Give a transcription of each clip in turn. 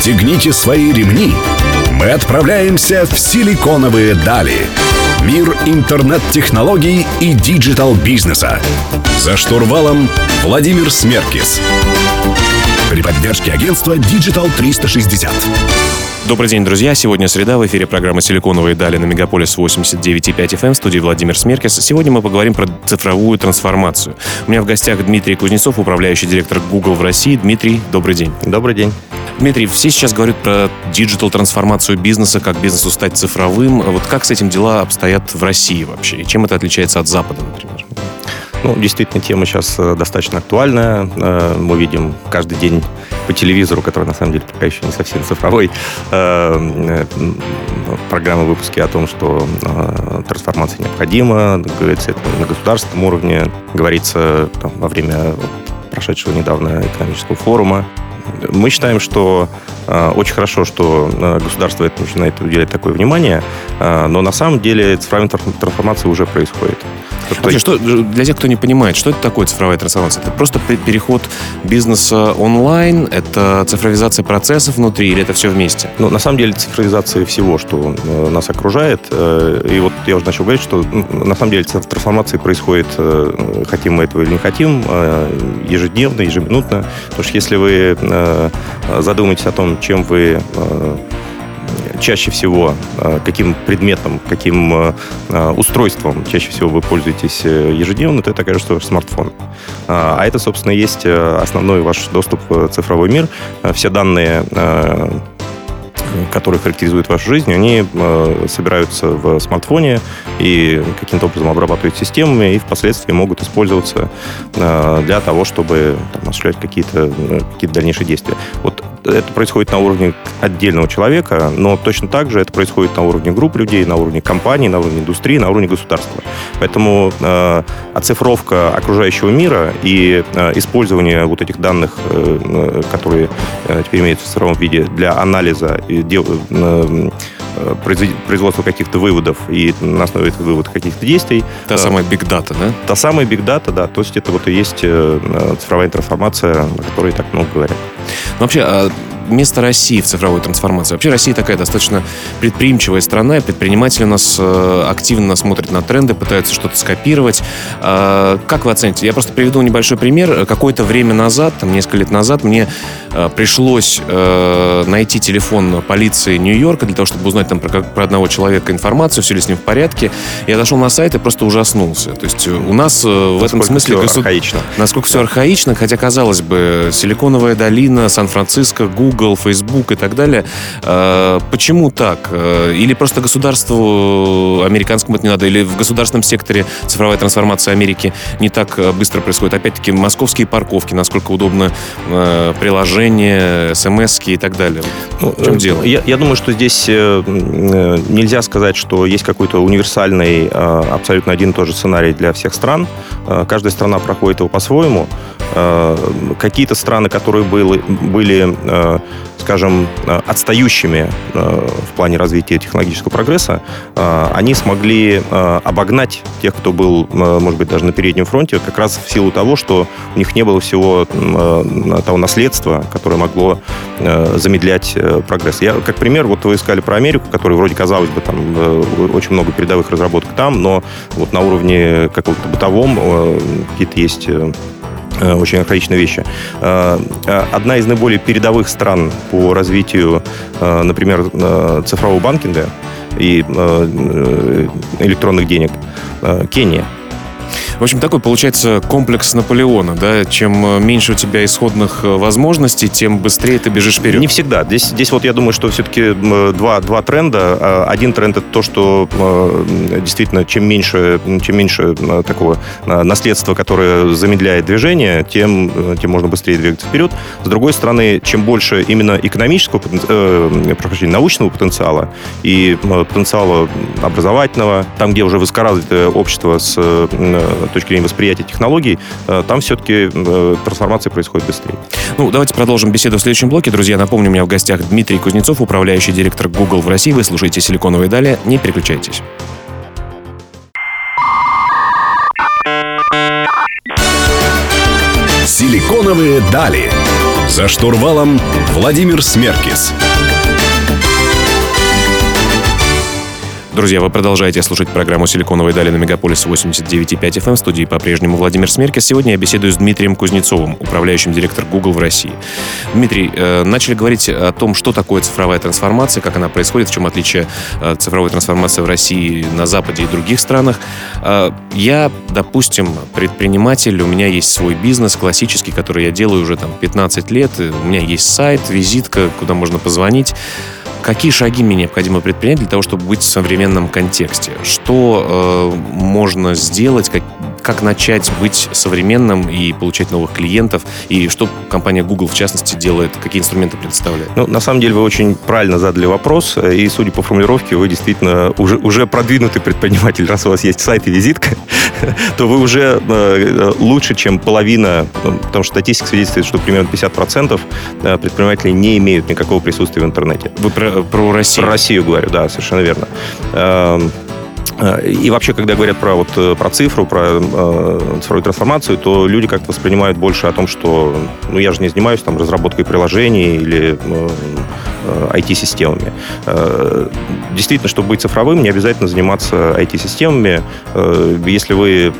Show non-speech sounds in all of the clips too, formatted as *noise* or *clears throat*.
Расстегните свои ремни. Мы отправляемся в силиконовые дали. Мир интернет-технологий и digital-бизнеса. За штурвалом Владимир Смеркис. При поддержке агентства Digital 360. Добрый день, друзья. Сегодня среда. В эфире программа «Силиконовые дали» на Мегаполис 89,5 FM. в студии Владимир Смеркис. Сегодня мы поговорим про цифровую трансформацию. У меня в гостях Дмитрий Кузнецов, управляющий директор Google в России. Дмитрий, добрый день. Добрый день. Дмитрий, все сейчас говорят про диджитал-трансформацию бизнеса, как бизнесу стать цифровым. Вот как с этим дела обстоят в России вообще? И чем это отличается от Запада, например? Ну, действительно, тема сейчас э, достаточно актуальная. Э, мы видим каждый день по телевизору, который на самом деле пока еще не совсем цифровой, э, программы выпуски о том, что трансформация необходима. Говорится это на государственном уровне, говорится там, во время прошедшего недавно экономического форума. Мы считаем, что э, очень хорошо, что э, государство это начинает уделять такое внимание, э, но на самом деле цифровая трансформация уже происходит. Вообще, что, для тех, кто не понимает, что это такое цифровая трансформация? Это просто переход бизнеса онлайн? Это цифровизация процессов внутри или это все вместе? Ну, на самом деле цифровизация всего, что э, нас окружает. Э, и вот я уже начал говорить, что на самом деле трансформация происходит, э, хотим мы этого или не хотим, ежедневно, ежеминутно. Потому что если вы задумаетесь о том, чем вы чаще всего, э, каким предметом, каким э, э, устройством чаще всего вы пользуетесь ежедневно, то это, конечно, ваш смартфон. А это, собственно, есть основной ваш доступ в цифровой мир. Все данные которые характеризуют вашу жизнь, они э, собираются в смартфоне и каким-то образом обрабатывают системами и впоследствии могут использоваться э, для того, чтобы там, осуществлять какие-то какие дальнейшие действия. Вот это происходит на уровне отдельного человека, но точно так же это происходит на уровне групп людей, на уровне компаний, на уровне индустрии, на уровне государства. Поэтому э, оцифровка окружающего мира и э, использование вот этих данных, э, э которые э, теперь имеются в цифровом виде для анализа и дел, э, э производства каких-то выводов и на основе этих выводов каких-то действий. Та самая big data, да? Та самая big data, да. То есть это вот и есть э, цифровая трансформация, о которой так много говорят. Ну, вообще, а место России в цифровой трансформации? Вообще Россия такая достаточно предприимчивая страна, и предприниматели у нас э, активно смотрят на тренды, пытаются что-то скопировать. А, как вы оцените? Я просто приведу небольшой пример. Какое-то время назад, там, несколько лет назад, мне э, пришлось э, найти телефон полиции Нью-Йорка для того, чтобы узнать там про, про одного человека информацию, все ли с ним в порядке. Я зашел на сайт и просто ужаснулся. То есть у нас в этом смысле... Все государ... архаично. Насколько все архаично, хотя, казалось бы, Силиконовая долина, Сан-Франциско, Google, Facebook и так далее. А, почему так? А, или просто государству американскому это не надо? Или в государственном секторе цифровая трансформация Америки не так быстро происходит? Опять-таки, московские парковки, насколько удобно приложения, смс и так далее. Ну, в чем дело? Я, я думаю, что здесь э, э, нельзя сказать, что есть какой-то универсальный, абсолютно один и тот же сценарий для всех стран. Каждая страна проходит его по-своему. Какие-то страны, которые были, были скажем, э, отстающими э, в плане развития технологического прогресса, э, они смогли обогнать тех, кто был, может быть, даже на переднем фронте, как раз в силу того, что у них не было всего того наследства, которое могло замедлять прогресс. Я, как пример, вот вы искали про Америку, которая вроде казалось бы, там очень много передовых разработок там, но вот на уровне какого-то бытовом какие-то есть очень архаичные вещи. Э, э, одна из наиболее передовых стран по развитию, например, цифрового банкинга и электронных денег – Кения – в общем, такой получается комплекс Наполеона, да? Чем э, меньше у тебя исходных э, возможностей, тем быстрее ты бежишь вперед. Не всегда. Здесь, здесь вот я думаю, что все-таки два, два тренда. Один тренд это то, что действительно чем меньше, чем меньше такого наследства, которое замедляет движение, тем, тем можно быстрее двигаться вперед. С другой стороны, чем больше именно экономического, э, научного потенциала и потенциала образовательного, там, где уже высокоразвитое общество с точки зрения восприятия технологий, э, там все-таки э, трансформация происходит быстрее. Ну, давайте продолжим беседу в следующем блоке. Друзья, напомню, у меня в гостях Дмитрий Кузнецов, управляющий директор Google в России. Вы слушаете «Силиконовые дали». Не переключайтесь. «Силиконовые дали». За штурвалом Владимир Смеркис. Друзья, вы продолжаете слушать программу «Силиконовые дали» на Мегаполис 89.5 FM. В студии по-прежнему Владимир Смеркис. Сегодня я беседую с Дмитрием Кузнецовым, управляющим директор Google в России. Дмитрий, э, начали говорить о том, что такое цифровая трансформация, как она происходит, в чем отличие э, цифровой трансформации в России, на Западе и других странах. Э, я, допустим, предприниматель, у меня есть свой бизнес классический, который я делаю уже там 15 лет. У меня есть сайт, визитка, куда можно позвонить. Какие шаги мне необходимо предпринять для того, чтобы быть в современном контексте? Что э, можно сделать, как, как начать быть современным и получать новых клиентов? И что компания Google, в частности, делает, какие инструменты предоставляет? Ну, на самом деле, вы очень правильно задали вопрос. И, судя по формулировке, вы действительно уже, уже продвинутый предприниматель. Раз у вас есть сайт и визитка, *laughs* то вы уже э, лучше, чем половина, ну, потому что статистика свидетельствует, что примерно 50% э, предпринимателей не имеют никакого присутствия в интернете. Вы про, про Россию? Про Россию говорю, да, совершенно верно. Э, и вообще, когда говорят про, вот, про цифру, про э, цифровую трансформацию, то люди как-то воспринимают больше о том, что ну, я же не занимаюсь там, разработкой приложений или э, IT-системами. Э, действительно, чтобы быть цифровым, не обязательно заниматься IT-системами. Э, если вы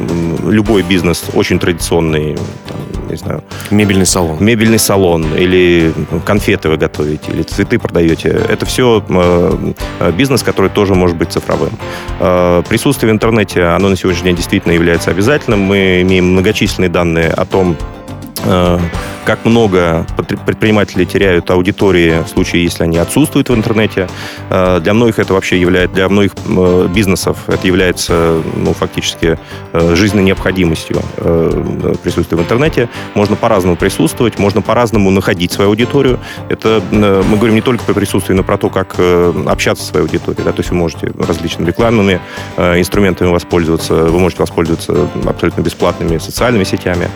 любой бизнес очень традиционный, там, не знаю... Мебельный салон. Мебельный салон, или конфеты вы готовите, или цветы продаете. Это все э, бизнес, который тоже может быть цифровым. Присутствие в интернете, оно на сегодняшний день действительно является обязательным. Мы имеем многочисленные данные о том, как много предприниматели теряют аудитории в случае, если они отсутствуют в интернете. Э, для многих это вообще является, для многих э, бизнесов это является ну, фактически э, жизненной необходимостью присутствия в интернете. Можно по-разному присутствовать, можно по-разному находить свою аудиторию. Это мы говорим не только про присутствие, но про то, как общаться с своей аудиторией. Да? То есть вы можете различными рекламными инструментами воспользоваться, вы можете воспользоваться абсолютно бесплатными социальными сетями,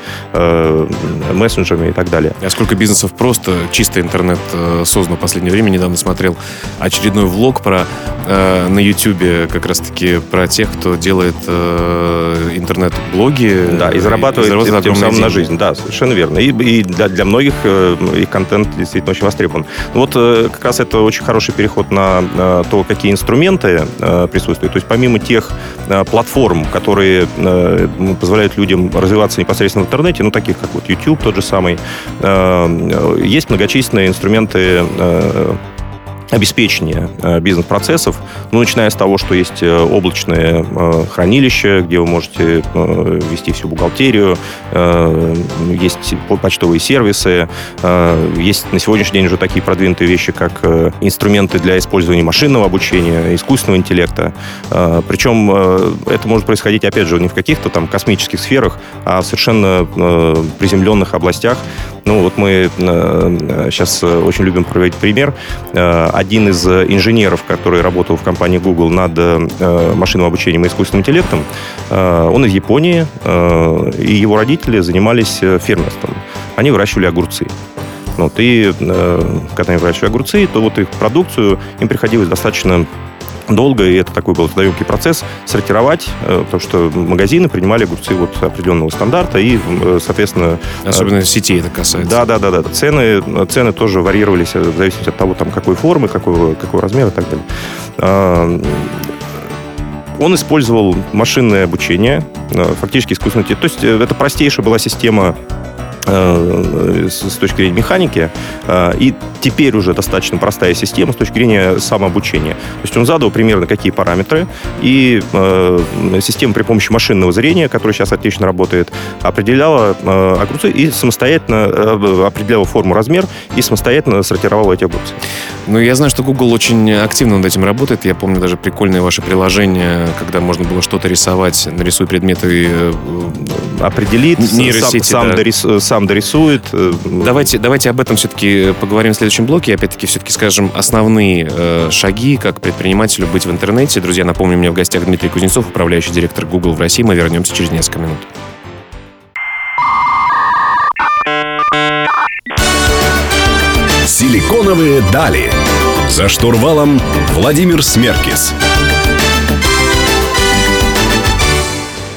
мессенджерами так далее. А сколько бизнесов просто чисто интернет э, создано в последнее время? Недавно смотрел очередной влог про э, на YouTube как раз-таки про тех, кто делает э, интернет-блоги. Да, и зарабатывает, и зарабатывает тем самым деньги. на жизнь. Да, совершенно верно. И, и для, для многих э, их контент действительно очень востребован. Ну вот э, как раз это очень хороший переход на э, то, какие инструменты э, присутствуют. То есть помимо тех э, платформ, которые э, позволяют людям развиваться непосредственно в интернете, ну таких как вот YouTube тот же самый, есть многочисленные инструменты э, обеспечения э, бизнес-процессов, ну, начиная с того, что есть э, облачные э, хранилища, где вы можете вести всю бухгалтерию, есть почтовые сервисы, есть на сегодняшний день уже такие продвинутые вещи, как инструменты для использования машинного обучения, искусственного интеллекта. Причем это может происходить, опять же, не в каких-то там космических сферах, а в совершенно приземленных областях. Ну, вот мы сейчас очень любим проводить пример один из э, инженеров, который работал в компании Google над э, машинным обучением и искусственным интеллектом, э, он из Японии, и его родители занимались фермерством. Они выращивали огурцы. Вот, и когда они выращивали огурцы, то вот их продукцию им приходилось достаточно долго, и это такой был трудоемкий процесс, сортировать, э, потому что магазины принимали огурцы вот определенного стандарта, и, э, соответственно... Э, Особенно сети это касается. Да, да, да, да. Цены, цены тоже варьировались в зависимости от того, там, какой формы, какого, какого размера и так далее. Он использовал машинное обучение, фактически искусственное. То есть это простейшая была система с точки зрения механики, э, и теперь уже достаточно простая система с точки зрения самообучения. То есть он задал примерно какие параметры, и э, система при помощи машинного зрения, которая сейчас отлично работает, определяла огурцы и самостоятельно определяла форму, размер и самостоятельно сортировала эти огурцы. Ну, я знаю, что Google очень активно над этим работает. Я помню даже прикольное ваше приложение, когда можно было что-то рисовать, нарисуй предметы и... Определит, нейросети, сам, да. сам, сам дорисует. Э, давайте, давайте об этом все-таки поговорим в следующем блоке. Опять-таки, все-таки скажем основные э, шаги, как предпринимателю быть в интернете. Друзья, напомню, меня в гостях Дмитрий Кузнецов, управляющий директор Google в России. Мы вернемся через несколько минут. Силиконовые дали. За штурвалом Владимир Смеркис.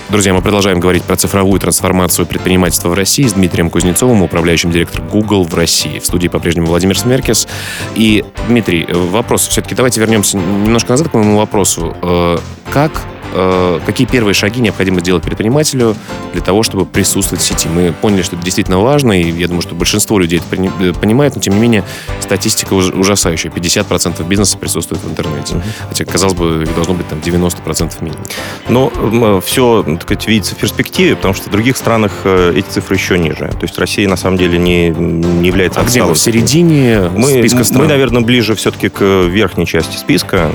Друзья, мы продолжаем говорить про цифровую трансформацию предпринимательства в России с Дмитрием Кузнецовым, управляющим директором Google в России. В студии по-прежнему Владимир Смеркис. И, Дмитрий, вопрос все-таки, давайте вернемся немножко назад к моему вопросу. Э, как Э, какие первые шаги необходимо сделать предпринимателю для того, чтобы присутствовать в сети. Мы поняли, что это действительно важно, и я думаю, что большинство людей это э, понимает, но тем не менее статистика ужасающая. 50% бизнеса присутствует в интернете. Хотя, казалось бы, должно быть там 90% минимум. Но э, все, так сказать, видится в перспективе, потому что в других странах эти цифры еще ниже. То есть Россия, на самом деле, не, не является... А где мы? В середине мы, списка стран? Мы, наверное, ближе все-таки к верхней части списка.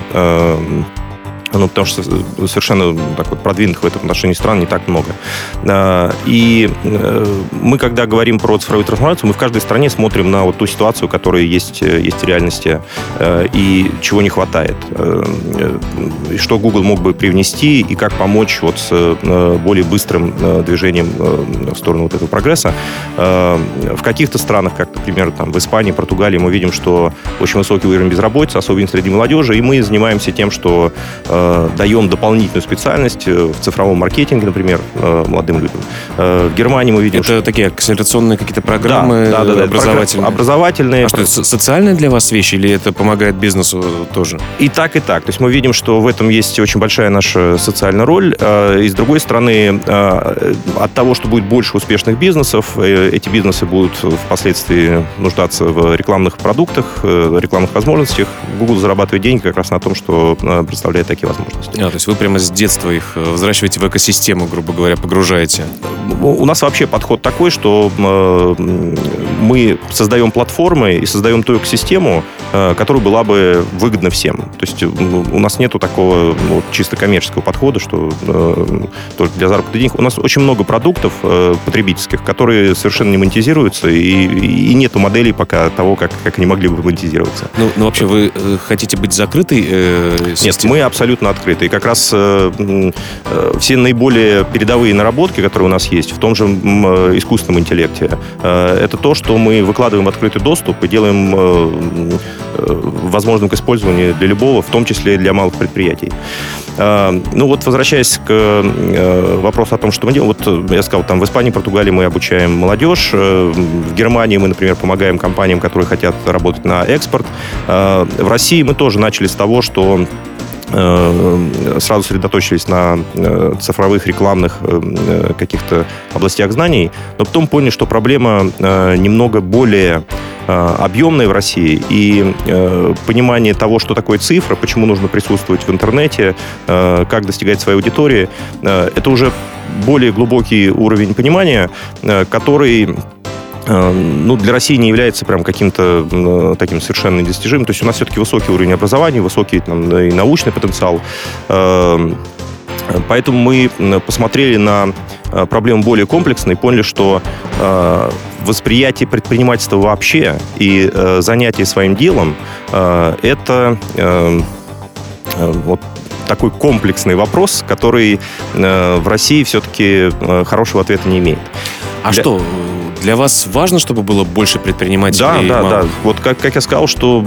Ну, потому что совершенно так вот продвинутых в этом отношении стран не так много. А, и э, мы, когда говорим про цифровую трансформацию, мы в каждой стране смотрим на вот ту ситуацию, которая есть, э, есть в реальности, э, и чего не хватает. И что Google мог бы привнести, и как помочь вот с более быстрым движением в сторону вот этого прогресса. В каких-то странах, как, например, там, в Испании, Португалии, мы видим, что очень высокий уровень безработицы, особенно среди молодежи, и мы занимаемся тем, что даем дополнительную специальность э, в цифровом маркетинге, например, э, молодым людям. В Германии мы видим... Это что... такие акселерационные какие-то программы да, да, да, образовательные? Образовательные. А что, это социальная для вас вещь или это помогает бизнесу тоже? И так, и так. То есть мы видим, что в этом есть очень большая наша социальная роль. И с другой стороны, от того, что будет больше успешных бизнесов, эти бизнесы будут впоследствии нуждаться в рекламных продуктах, рекламных возможностях. Google зарабатывает деньги как раз на том, что представляет такие возможности. А, то есть вы прямо с детства их э, взращиваете в экосистему, грубо говоря, погружаете? У нас вообще подход такой, что э, мы создаем платформы и создаем ту экосистему, э, которая была бы выгодна всем. То есть у нас нету такого ну, чисто коммерческого подхода, что только для заработка денег. У нас очень много продуктов потребительских, которые совершенно не монетизируются, и, и нету моделей пока того, как, как они могли бы монетизироваться. Ну, ну вообще, вы хотите быть закрытой э, Нет, мы абсолютно открыты. И как раз э, э, все наиболее передовые наработки, которые у нас есть в том же э, искусственном интеллекте, это то, что мы выкладываем в открытый доступ и делаем возможным к использованию для любого, в том числе для малых предприятий. Ну вот, возвращаясь к вопросу о том, что мы делаем, вот я сказал, там в Испании, Португалии мы обучаем молодежь, в Германии мы, например, помогаем компаниям, которые хотят работать на экспорт. В России мы тоже начали с того, что Э, сразу сосредоточились на э, цифровых рекламных э, каких-то областях знаний, но потом поняли, что проблема немного более объемная в России, и понимание того, что такое цифра, почему нужно присутствовать в интернете, как достигать своей аудитории, это уже более глубокий уровень понимания, который Э, ну, для России не является прям каким-то э, таким совершенно недостижимым. То есть у нас все-таки высокий уровень образования, высокий там, и научный потенциал. Э, поэтому мы посмотрели на проблему более комплексно и поняли, что восприятие предпринимательства вообще и занятие своим делом это вот такой комплексный вопрос, который в России все-таки хорошего ответа не имеет. А для... что, для вас важно, чтобы было больше предпринимателей? Да, да, да. Вот как, как я сказал, что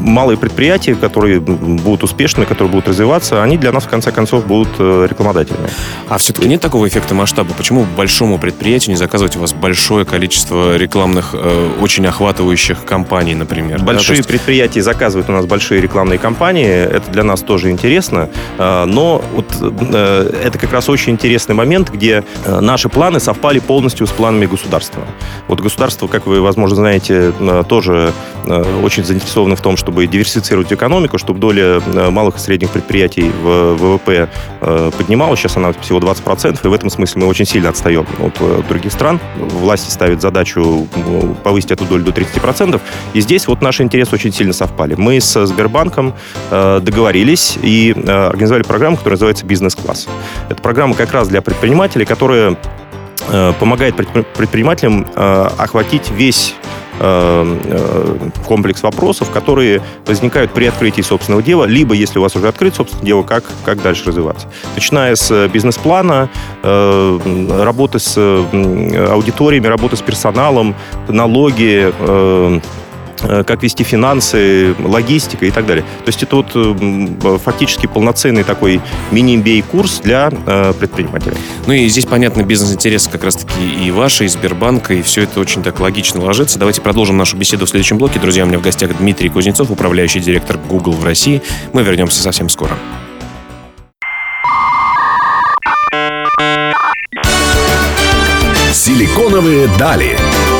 малые предприятия, которые будут успешными, которые будут развиваться, они для нас, в конце концов, будут э, рекламодателями. А все-таки нет такого эффекта масштаба? Почему большому предприятию не заказывать у вас большое количество рекламных, э, очень охватывающих компаний, например? Большие да? есть... предприятия заказывают у нас большие рекламные кампании. Это для нас тоже интересно. Э, но вот э, это как раз очень интересный момент, где наши планы совпали полностью с планами государства государства. Вот государство, как вы, возможно, знаете, э, тоже э, очень заинтересовано в том, чтобы диверсифицировать экономику, чтобы доля э, малых и средних предприятий в ВВП поднималась. Сейчас она всего 20%, и в этом смысле мы очень сильно отстаем от других стран. Власти ставят задачу повысить эту долю до 30%. И здесь вот наши интересы очень сильно совпали. Мы с Сбербанком договорились и организовали программу, которая называется «Бизнес-класс». Это программа как раз для предпринимателей, которые помогает предпринимателям э, охватить весь э, комплекс вопросов, которые возникают при открытии собственного дела, либо, если у вас уже открыт собственное дело, как, как дальше развиваться. Начиная с бизнес-плана, работы с аудиториями, работы с персоналом, налоги, Э, как вести финансы, логистика и так далее. То есть это вот э, фактически полноценный такой мини-MBA-курс для э, предпринимателей. Ну и здесь, понятно, бизнес-интересы как раз-таки и ваши, и Сбербанка, и все это очень так логично ложится. Давайте продолжим нашу беседу в следующем блоке. Друзья, у меня в гостях Дмитрий Кузнецов, управляющий директор Google в России. Мы вернемся совсем скоро. Силиконовые дали.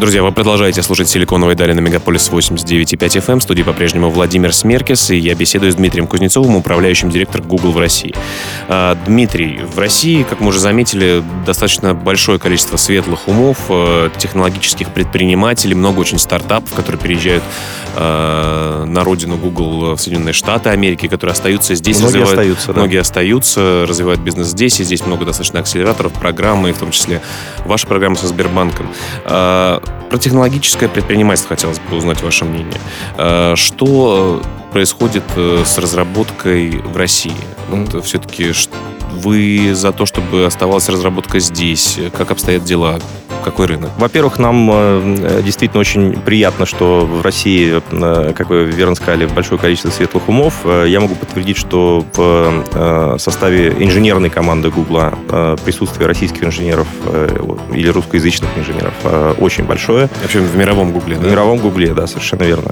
Друзья, вы продолжаете слушать «Силиконовые дали» на Мегаполис 89.5 FM. В студии по-прежнему Владимир Смеркис, и я беседую с Дмитрием Кузнецовым, управляющим директором Google в России. А, Дмитрий, в России, как мы уже заметили, достаточно большое количество светлых умов, э, технологических предпринимателей, много очень стартапов, которые переезжают э, на родину Google в Соединенные Штаты Америки, которые остаются здесь. Многие остаются, Многие да. остаются, развивают бизнес здесь, и здесь много достаточно акселераторов, программы, в том числе ваша программа со Сбербанком. Про технологическое предпринимательство хотелось бы узнать ваше мнение. Э, что происходит э, с разработкой в России? Вот все-таки вы за то, чтобы оставалась разработка здесь? Как обстоят дела? Какой рынок? Во-первых, нам э, действительно очень приятно, что в России, э, как вы верно сказали, большое количество светлых умов. Э, я могу подтвердить, что в составе инженерной команды Гугла присутствие российских инженеров или русскоязычных инженеров очень большое. Вообще в мировом Гугле, да? В мировом Гугле, да, совершенно верно.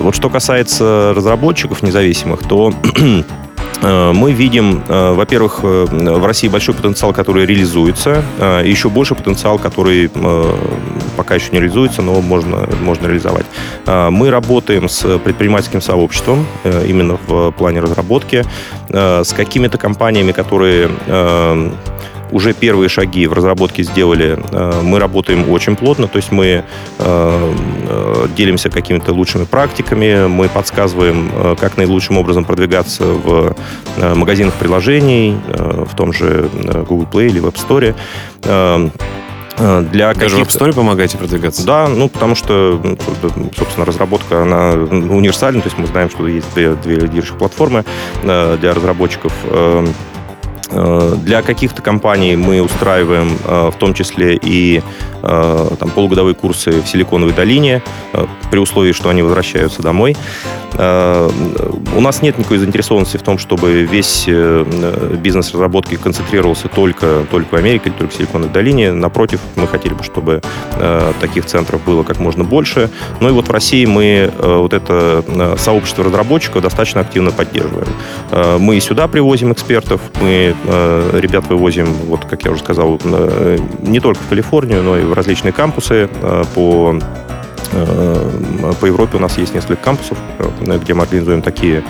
Вот что касается разработчиков независимых, то *clears throat* Э, мы видим, э, во-первых, э, в России большой потенциал, который реализуется, и еще больше потенциал, который пока еще не реализуется, но можно, можно реализовать. Мы работаем с предпринимательским сообществом именно в плане разработки, с какими-то компаниями, которые уже первые шаги в разработке сделали. Э, мы работаем очень плотно, то есть мы э, э, делимся какими-то лучшими практиками, мы подсказываем, как наилучшим образом продвигаться в магазинах приложений, в том же Google Play или Web Store. Для Даже в App Store помогаете продвигаться? Да, ну, потому что, собственно, разработка, она универсальна, то есть мы знаем, что есть две, две лидирующих платформы для разработчиков. Э, для каких-то компаний мы устраиваем э, в том числе и э, там, полугодовые курсы в Силиконовой долине, при условии, что они возвращаются домой. У нас нет никакой заинтересованности в том, чтобы весь бизнес разработки концентрировался только, только в Америке или только в Силиконовой долине. Напротив, мы хотели бы, чтобы таких центров было как можно больше. Ну и вот в России мы вот это сообщество разработчиков достаточно активно поддерживаем. Мы и сюда привозим экспертов, мы ребят вывозим, вот как я уже сказал, э, не только в Калифорнию, но и в различные кампусы э, по по Европе у нас есть несколько кампусов, где мы организуем такие,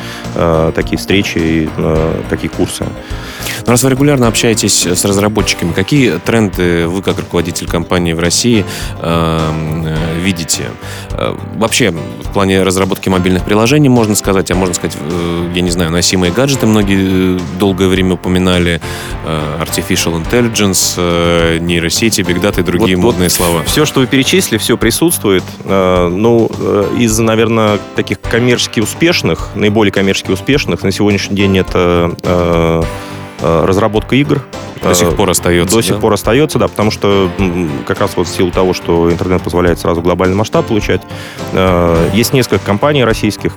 такие встречи и такие курсы. Но раз вы регулярно общаетесь с разработчиками, какие тренды вы, как руководитель компании в России, э, видите? Э, вообще, в плане разработки мобильных приложений, можно сказать, а можно сказать, э, я не знаю, носимые гаджеты многие э, долгое время упоминали, э, artificial intelligence, э, нейросети, big data и другие вот, модные вот слова. Все, что вы перечислили, все присутствует. Э, ну, э, из, наверное, таких коммерчески успешных, наиболее коммерчески успешных, на сегодняшний день это э, разработка игр. До сих пор остается. До сих да? пор остается, да, потому что как раз вот в силу того, что интернет позволяет сразу глобальный масштаб получать, есть несколько компаний российских,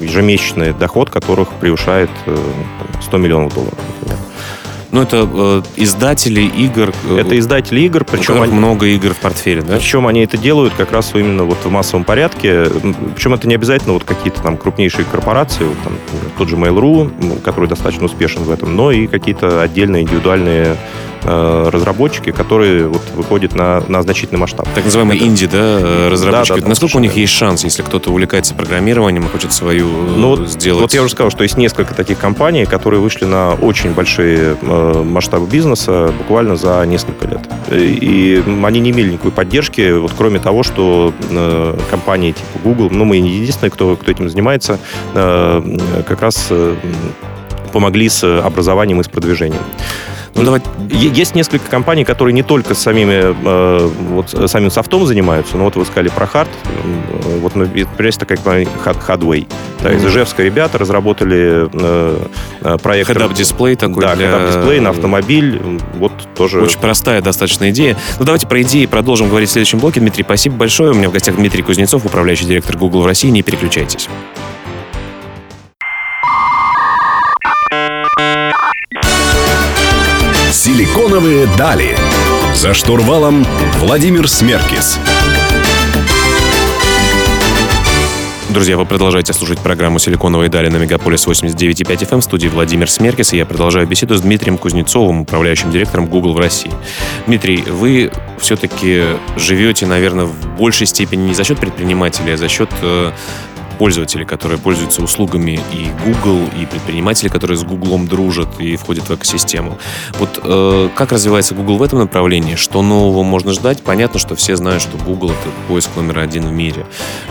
ежемесячный доход которых превышает 100 миллионов долларов, например. Ну, это э, издатели игр. Э, это издатели игр, причем они, много игр в портфеле, да? Причем они это делают как раз именно вот в массовом порядке. Причем это не обязательно вот какие-то там крупнейшие корпорации, вот, там, тот же Mail.ru, который достаточно успешен в этом, но и какие-то отдельные индивидуальные разработчики, которые вот выходят на, на значительный масштаб. Так называемые это... инди, да, э, разработчики. Да, да, Насколько у них есть шанс, если кто-то увлекается программированием и хочет свою э, ну, сделать? Вот я уже сказал, что есть несколько таких компаний, которые вышли на очень большие э, масштабы бизнеса буквально за несколько лет. И они не имели никакой поддержки, вот кроме того, что э, компании типа Google, ну мы не единственные, кто, кто этим занимается, э, как раз э, помогли с образованием и с продвижением. Ну, давай... Есть несколько компаний, которые не только самими, э, вот, самим софтом занимаются, но вот вы сказали про хард. Вот, например, есть такая компания Hardway. Да, из Ижевска ребята разработали э, э проект... Head-up дисплей такой Да, для... дисплей на автомобиль. Вот тоже... Очень простая достаточно идея. Ну, давайте про идеи продолжим говорить в следующем блоке. Дмитрий, спасибо большое. У меня в гостях Дмитрий Кузнецов, управляющий директор Google в России. Не переключайтесь. Силиконовые дали. За штурвалом Владимир Смеркис. Друзья, вы продолжаете слушать программу «Силиконовые дали» на Мегаполис 89.5 FM в студии Владимир Смеркис, и я продолжаю беседу с Дмитрием Кузнецовым, управляющим директором Google в России. Дмитрий, вы все-таки живете, наверное, в большей степени не за счет предпринимателей, а за счет э, пользователи, которые пользуются услугами и Google, и предприниматели, которые с Google дружат и входят в экосистему. Вот э, как развивается Google в этом направлении? Что нового можно ждать? Понятно, что все знают, что Google это поиск номер один в мире.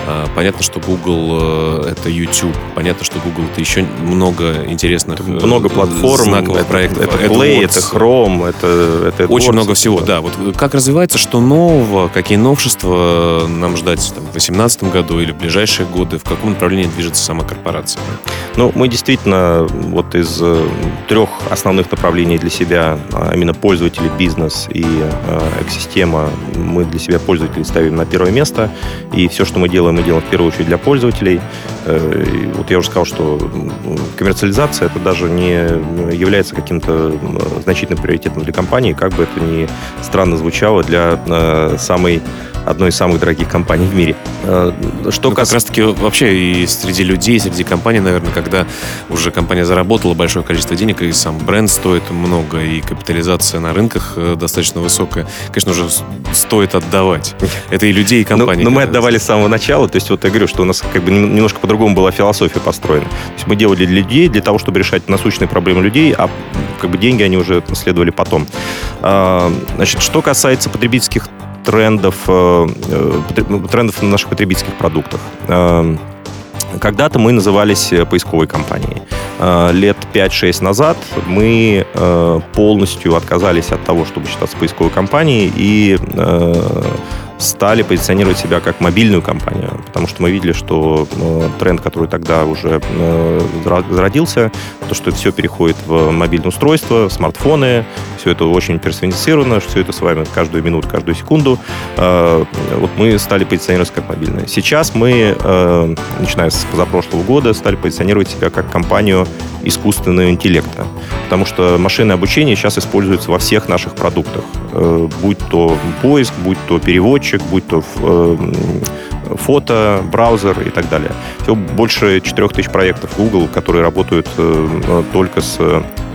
Э, понятно, что Google э, это YouTube. Понятно, что Google это еще много интересных это много платформ, знаковых это, проектов. Это, это Play, это Chrome, это, это очень много всего. Да, вот как развивается, что нового, какие новшества нам ждать там, в 2018 году или в ближайшие годы, в каком направлении движется сама корпорация? Ну, мы действительно вот из э, трех основных направлений для себя, а именно пользователи, бизнес и э, экосистема, мы для себя пользователей ставим на первое место. И все, что мы делаем, мы делаем в первую очередь для пользователей. Э, и вот я уже сказал, что коммерциализация это даже не является каким-то значительным приоритетом для компании, как бы это ни странно звучало для самой одной из самых дорогих компаний в мире. Э, что ну, кас... как раз-таки вообще и среди людей, среди компаний, наверное, когда уже компания заработала большое количество денег, и сам бренд стоит много, и капитализация на рынках э, достаточно высокая, конечно, уже стоит отдавать. *laughs* Это и людей, и ну, компании. Но, но мы отдавали с самого начала, то есть вот я говорю, что у нас как бы немножко по-другому была философия построена. То есть мы делали для людей, для того, чтобы решать насущные проблемы людей, а как бы деньги они уже следовали потом. А, значит, что касается потребительских трендов, э, э, трендов на наших потребительских продуктах. Э, когда-то мы назывались поисковой компанией. Лет 5-6 назад мы полностью отказались от того, чтобы считаться поисковой компанией и стали позиционировать себя как мобильную компанию, потому что мы видели, что э, тренд, который тогда уже э, зародился, то, что все переходит в мобильное устройство, смартфоны, все это очень персонифицировано, все это с вами каждую минуту, каждую секунду. Э, вот мы стали позиционировать как мобильное. Сейчас мы, э, начиная с позапрошлого года, стали позиционировать себя как компанию искусственного интеллекта, потому что машинное обучение сейчас используется во всех наших продуктах, э, будь то поиск, будь то переводчик, будь то э, фото, браузер и так далее. Всего больше 4000 проектов Google, которые работают э, только с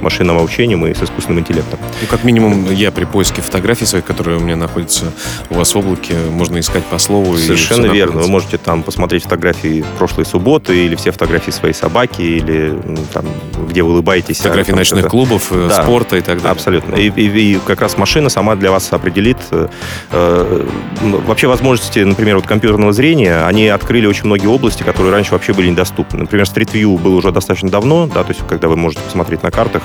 машинным обучением и с искусственным интеллектом. Ну, как минимум, я при поиске фотографий своих, которые у меня находятся у вас в облаке, можно искать по слову. Совершенно верно. Находится. Вы можете там посмотреть фотографии прошлой субботы или все фотографии своей собаки, или там, где вы улыбаетесь. Фотографии ночных клубов, э, да, спорта и так далее. Абсолютно. И, и, и как раз машина сама для вас определит э, э вообще возможности, например, вот компьютерного зрения, они открыли очень многие области, которые раньше вообще были недоступны. Например, Street View был уже достаточно давно, да, то есть когда вы можете посмотреть на картах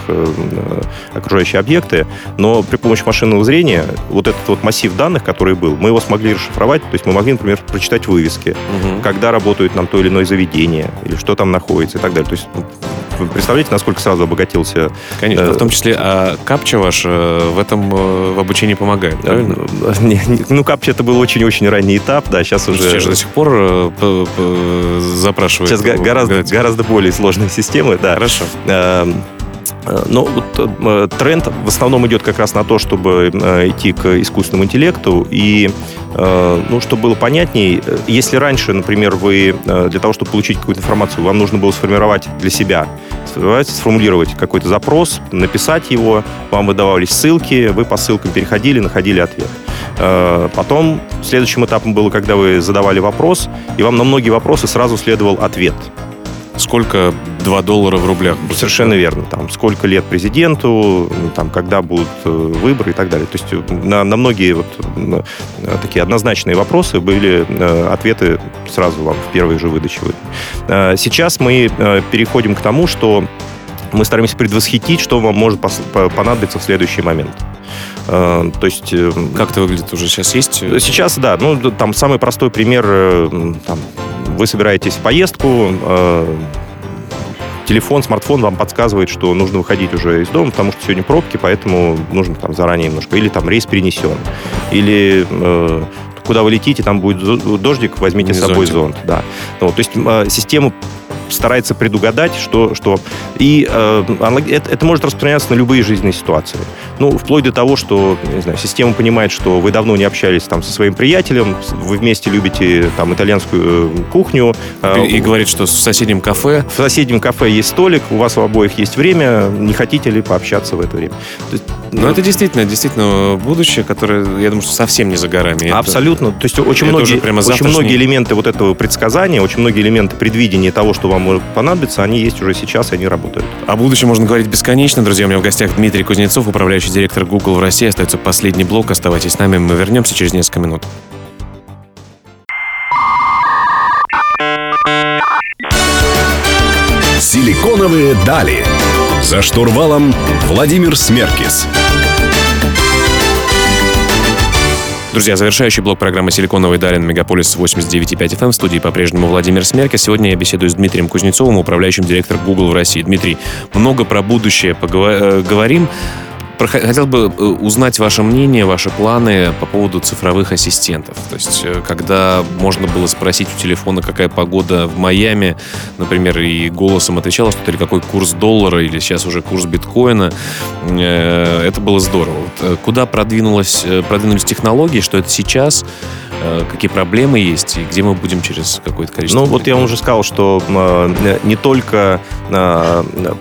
окружающие объекты, но при помощи машинного зрения вот этот вот массив данных, который был, мы его смогли расшифровать, то есть мы могли, например, прочитать вывески, угу. когда работает нам то или иное заведение, или что там находится и так далее. То есть вы представляете, насколько сразу обогатился? Конечно, э, в том числе а капча ваш э, в этом в обучении помогает, правильно? *laughs* Не, не, ну, капча это был очень-очень ранний этап, да, сейчас уже... Сейчас же до сих пор запрашивают. Сейчас гораздо, гораздо более сложные *laughs* системы, да. Хорошо. Э, но вот, э, тренд в основном идет как раз на то, чтобы э, идти к искусственному интеллекту. И, ну, чтобы было понятней, если раньше, например, вы для того, чтобы получить какую-то информацию, вам нужно было сформировать для себя, сформулировать какой-то запрос, написать его, вам выдавались ссылки, вы по ссылкам переходили, находили ответ. Потом следующим этапом было, когда вы задавали вопрос, и вам на многие вопросы сразу следовал ответ сколько 2 доллара в рублях? Совершенно верно. Там, сколько лет президенту, там, когда будут э, выборы и так далее. То есть э, на, на многие вот на, э, такие однозначные вопросы были ответы сразу вам в первой же выдаче. Сейчас мы переходим к тому, что мы стараемся предвосхитить, что вам может понадобиться в следующий момент. Э, то есть... Э, как это выглядит уже? Сейчас есть? Сейчас, да. Ну, там самый простой пример. Там, вы собираетесь в поездку, телефон, смартфон вам подсказывает, что нужно выходить уже из дома, потому что сегодня пробки, поэтому нужно там заранее немножко. Или там рейс перенесен. Или э, куда вы летите, там будет дождик, возьмите с собой зонт. Да. Ну, то есть э, система старается предугадать, что... что и э, это, это может распространяться на любые жизненные ситуации. Ну, вплоть до того, что, не знаю, система понимает, что вы давно не общались там со своим приятелем, вы вместе любите там итальянскую э, кухню. Э, и, и говорит, что в соседнем кафе... В соседнем кафе есть столик, у вас у обоих есть время, не хотите ли пообщаться в это время? Ну, ну, это действительно, действительно будущее, которое, я думаю, что совсем не за горами. Абсолютно. Это, То есть очень, многие, очень завтрашний... многие элементы вот этого предсказания, очень многие элементы предвидения того, что вам может понадобиться, они есть уже сейчас, и они работают. О будущем можно говорить бесконечно. Друзья, у меня в гостях Дмитрий Кузнецов, управляющий директор Google в России. Остается последний блок. Оставайтесь с нами, мы вернемся через несколько минут. Силиконовые дали. За штурвалом Владимир Смеркис. Друзья, завершающий блок программы «Силиконовый Дарин» Мегаполис 89.5 FM в студии по-прежнему Владимир Смерка. Сегодня я беседую с Дмитрием Кузнецовым, управляющим директором Google в России. Дмитрий, много про будущее поговорим. Э, Хотел бы э, узнать ваше мнение, ваши планы по поводу цифровых ассистентов. То есть, э, когда можно было спросить у телефона, какая погода в Майами, например, и голосом отвечала что-то, или какой курс доллара, или сейчас уже курс биткоина, э, это было здорово. Куда продвинулась, продвинулись технологии, что это сейчас, какие проблемы есть, и где мы будем через какое-то количество... Ну, вот я вам уже сказал, что не только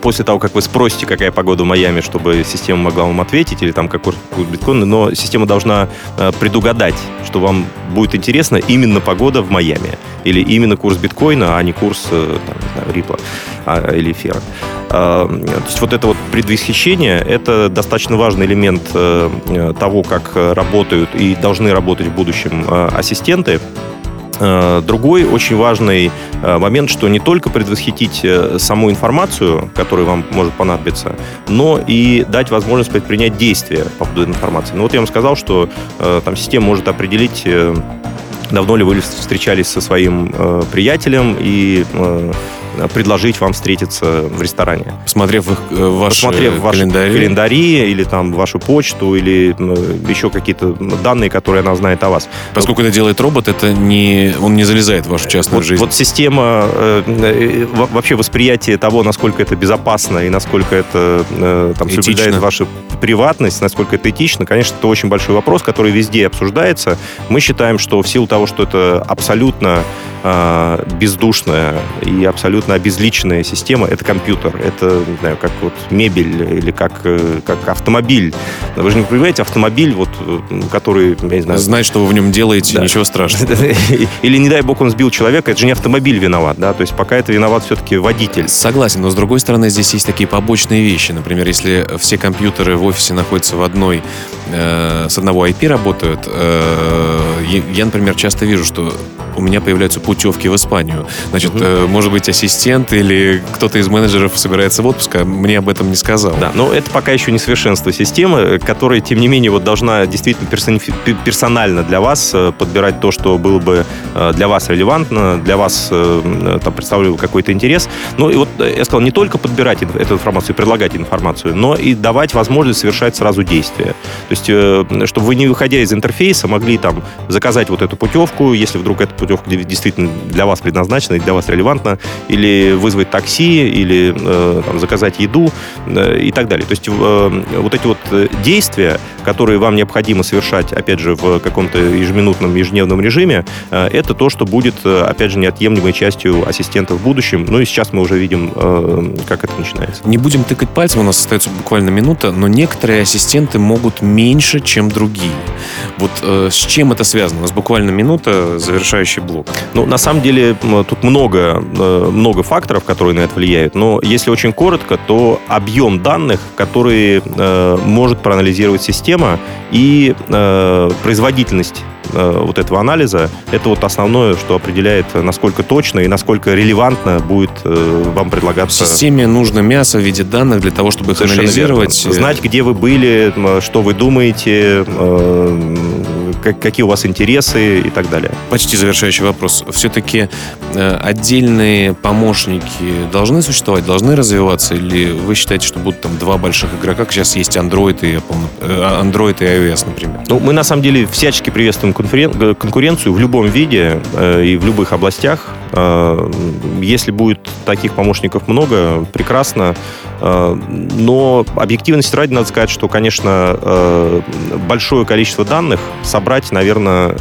после того, как вы спросите, какая погода в Майами, чтобы система могла вам ответить, или там какой курс биткоина, но система должна э, предугадать, что вам будет интересно именно погода в Майами, или именно курс биткоина, а не курс, э, там, не знаю, а, или эфира. А, то есть вот это вот предвосхищение, это достаточно важный элемент э, того, как работают и должны работать в будущем ассистенты, Э, другой очень важный э, момент, что не только предвосхитить э, саму информацию, которая вам может понадобиться, но и дать возможность предпринять действия по поводу информации. Ну вот я вам сказал, что там система может определить давно ли вы встречались со своим э, приятелем и э, предложить вам встретиться в ресторане. Посмотрев их, э, ваши Посмотрев ваши календари. календари или там вашу почту или э, еще какие-то данные, которые она знает о вас. Поскольку это делает робот, это не, он не залезает в вашу частную вот, жизнь. Вот система э, э вообще восприятие того, насколько это безопасно и насколько это там, соблюдает вашу приватность, насколько это этично, конечно, это очень большой вопрос, который везде обсуждается. Мы считаем, что в силу того, что это абсолютно э, бездушная и абсолютно обезличенная система, это компьютер, это, не знаю, как вот мебель или как, э, как автомобиль. Вы же не понимаете, автомобиль, вот, который, я не знаю... Знает, что вы в нем делаете, да. ничего страшного. *laughs* Или, не дай бог, он сбил человека, это же не автомобиль виноват, да, то есть пока это виноват все-таки водитель. Согласен, но с другой стороны, здесь есть такие побочные вещи. Например, если все компьютеры в офисе находятся в одной, э, с одного IP работают, э, я, например, часто вижу, что у меня появляются путевки в Испанию. Значит, угу. э, может быть, ассистент или кто-то из менеджеров собирается в отпуск, а мне об этом не сказал. Да, но это пока еще не совершенство системы, которая, тем не менее, вот должна действительно персонально для вас э, подбирать то, что было бы э, для вас релевантно, для вас э, там, представляло какой-то интерес. Ну и вот я сказал, не только подбирать эту информацию, предлагать информацию, но и давать возможность совершать сразу действия. То есть, чтобы вы, не выходя из интерфейса, могли там заказать вот эту путевку, если вдруг эта путевка действительно для вас предназначена и для вас релевантна, или вызвать такси, или э, там, заказать еду э, и так далее. То есть э, вот эти вот э, действия, которые вам необходимо совершать, опять же, в каком-то ежеминутном, ежедневном режиме, э, это то, что будет, э, опять же, неотъемлемой частью ассистента в будущем. Ну и сейчас мы уже видим, э, как это начинается. Не будем тыкать пальцем, у нас остается буквально минута, но некоторые ассистенты могут меньше, чем другие. Вот э, с чем это связано? У нас буквально минута, завершающий блок. Ну, на самом деле, тут много, э, много факторов, которые на это влияют, но если очень коротко, то объем данных, которые э, может проанализировать система и э, производительность вот этого анализа, это вот основное, что определяет, насколько точно и насколько релевантно будет вам предлагаться. В системе нужно мясо в виде данных для того, чтобы их Совершенно анализировать. верно. Знать, где вы были, что вы думаете, как- какие у вас интересы и так далее. Почти завершающий вопрос. Все-таки э, отдельные помощники должны существовать, должны развиваться? Или вы считаете, что будут там два больших игрока, как сейчас есть Android и, Apple, э, Android и iOS, например? Ну, мы на самом деле всячески приветствуем э, конкуренцию в любом виде э, и в любых областях. Э, если будет таких помощников много, прекрасно. Э, но объективности ради надо сказать, что, конечно, э, большое количество данных собрать, наверное,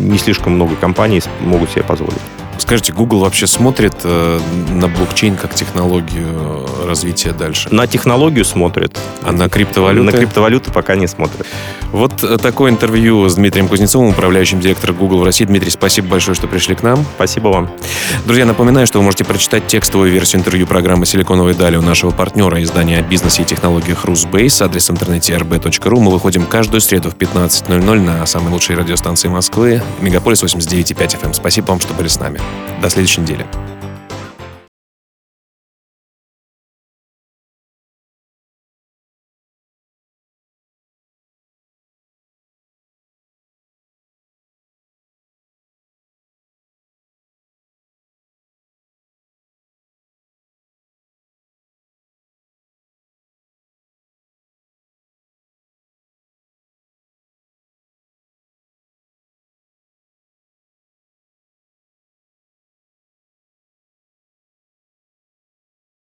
не слишком много компаний могут себе позволить. Скажите, Google вообще смотрит э, на блокчейн как технологию э, развития дальше? На технологию смотрит. А на криптовалюты? На криптовалюты пока не смотрят. Вот э, такое интервью с Дмитрием Кузнецовым, управляющим директором Google в России. Дмитрий, спасибо большое, что пришли к нам. Спасибо вам. Друзья, напоминаю, что вы можете прочитать текстовую версию интервью программы «Силиконовые дали» у нашего партнера издания о бизнесе и технологиях Русбейс. Адрес в интернете rb.ru. Мы выходим каждую среду в 15.00 на самой лучшей радиостанции Москвы. Мегаполис 89.5 FM. Спасибо вам, что были с нами. До следующей недели.